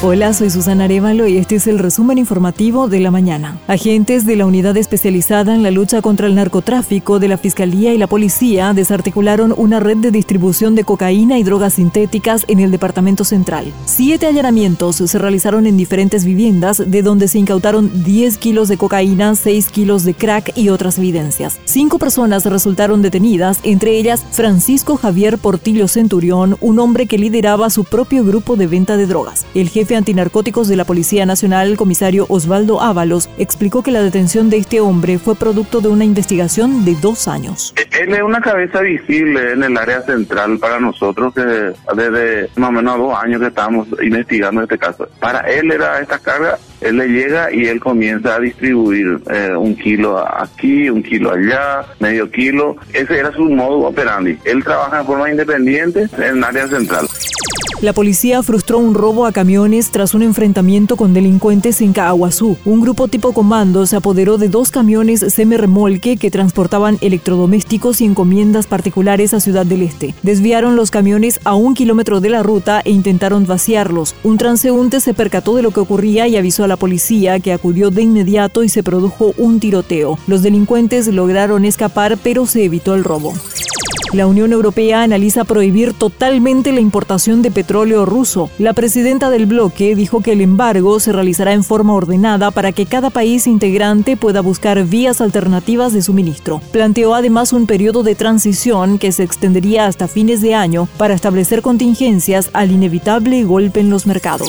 Hola, soy Susana Arevalo y este es el resumen informativo de la mañana. Agentes de la unidad especializada en la lucha contra el narcotráfico de la Fiscalía y la Policía desarticularon una red de distribución de cocaína y drogas sintéticas en el Departamento Central. Siete allanamientos se realizaron en diferentes viviendas, de donde se incautaron 10 kilos de cocaína, 6 kilos de crack y otras evidencias. Cinco personas resultaron detenidas, entre ellas Francisco Javier Portillo Centurión, un hombre que lideraba su propio grupo de venta de drogas. El jefe antinarcóticos de la Policía Nacional, el comisario Osvaldo Ábalos, explicó que la detención de este hombre fue producto de una investigación de dos años. Él es una cabeza visible en el área central para nosotros que desde más o menos dos años que estamos investigando este caso. Para él era esta carga, él le llega y él comienza a distribuir eh, un kilo aquí, un kilo allá, medio kilo. Ese era su modo operandi. Él trabaja de forma independiente en el área central. La policía frustró un robo a camiones tras un enfrentamiento con delincuentes en Caaguazú. Un grupo tipo comando se apoderó de dos camiones semi-remolque que transportaban electrodomésticos y encomiendas particulares a Ciudad del Este. Desviaron los camiones a un kilómetro de la ruta e intentaron vaciarlos. Un transeúnte se percató de lo que ocurría y avisó a la policía que acudió de inmediato y se produjo un tiroteo. Los delincuentes lograron escapar pero se evitó el robo. La Unión Europea analiza prohibir totalmente la importación de petróleo ruso. La presidenta del bloque dijo que el embargo se realizará en forma ordenada para que cada país integrante pueda buscar vías alternativas de suministro. Planteó además un periodo de transición que se extendería hasta fines de año para establecer contingencias al inevitable golpe en los mercados.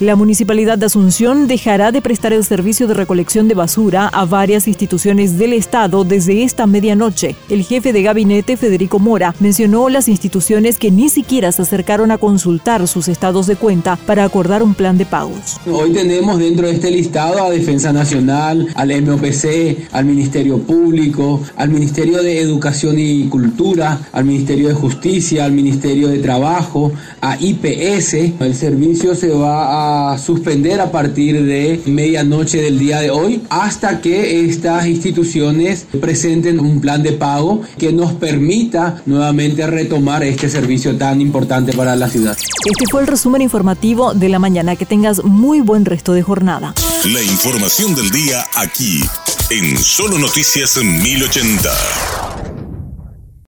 La Municipalidad de Asunción dejará de prestar el servicio de recolección de basura a varias instituciones del Estado desde esta medianoche. El jefe de gabinete, Federico Mora, mencionó las instituciones que ni siquiera se acercaron a consultar sus estados de cuenta para acordar un plan de pagos. Hoy tenemos dentro de este listado a Defensa Nacional, al MOPC, al Ministerio Público, al Ministerio de Educación y Cultura, al Ministerio de Justicia, al Ministerio de Trabajo, a IPS. El servicio se va a suspender a partir de medianoche del día de hoy hasta que estas instituciones presenten un plan de pago que nos permita nuevamente retomar este servicio tan importante para la ciudad. Este fue el resumen informativo de la mañana. Que tengas muy buen resto de jornada. La información del día aquí en Solo Noticias 1080.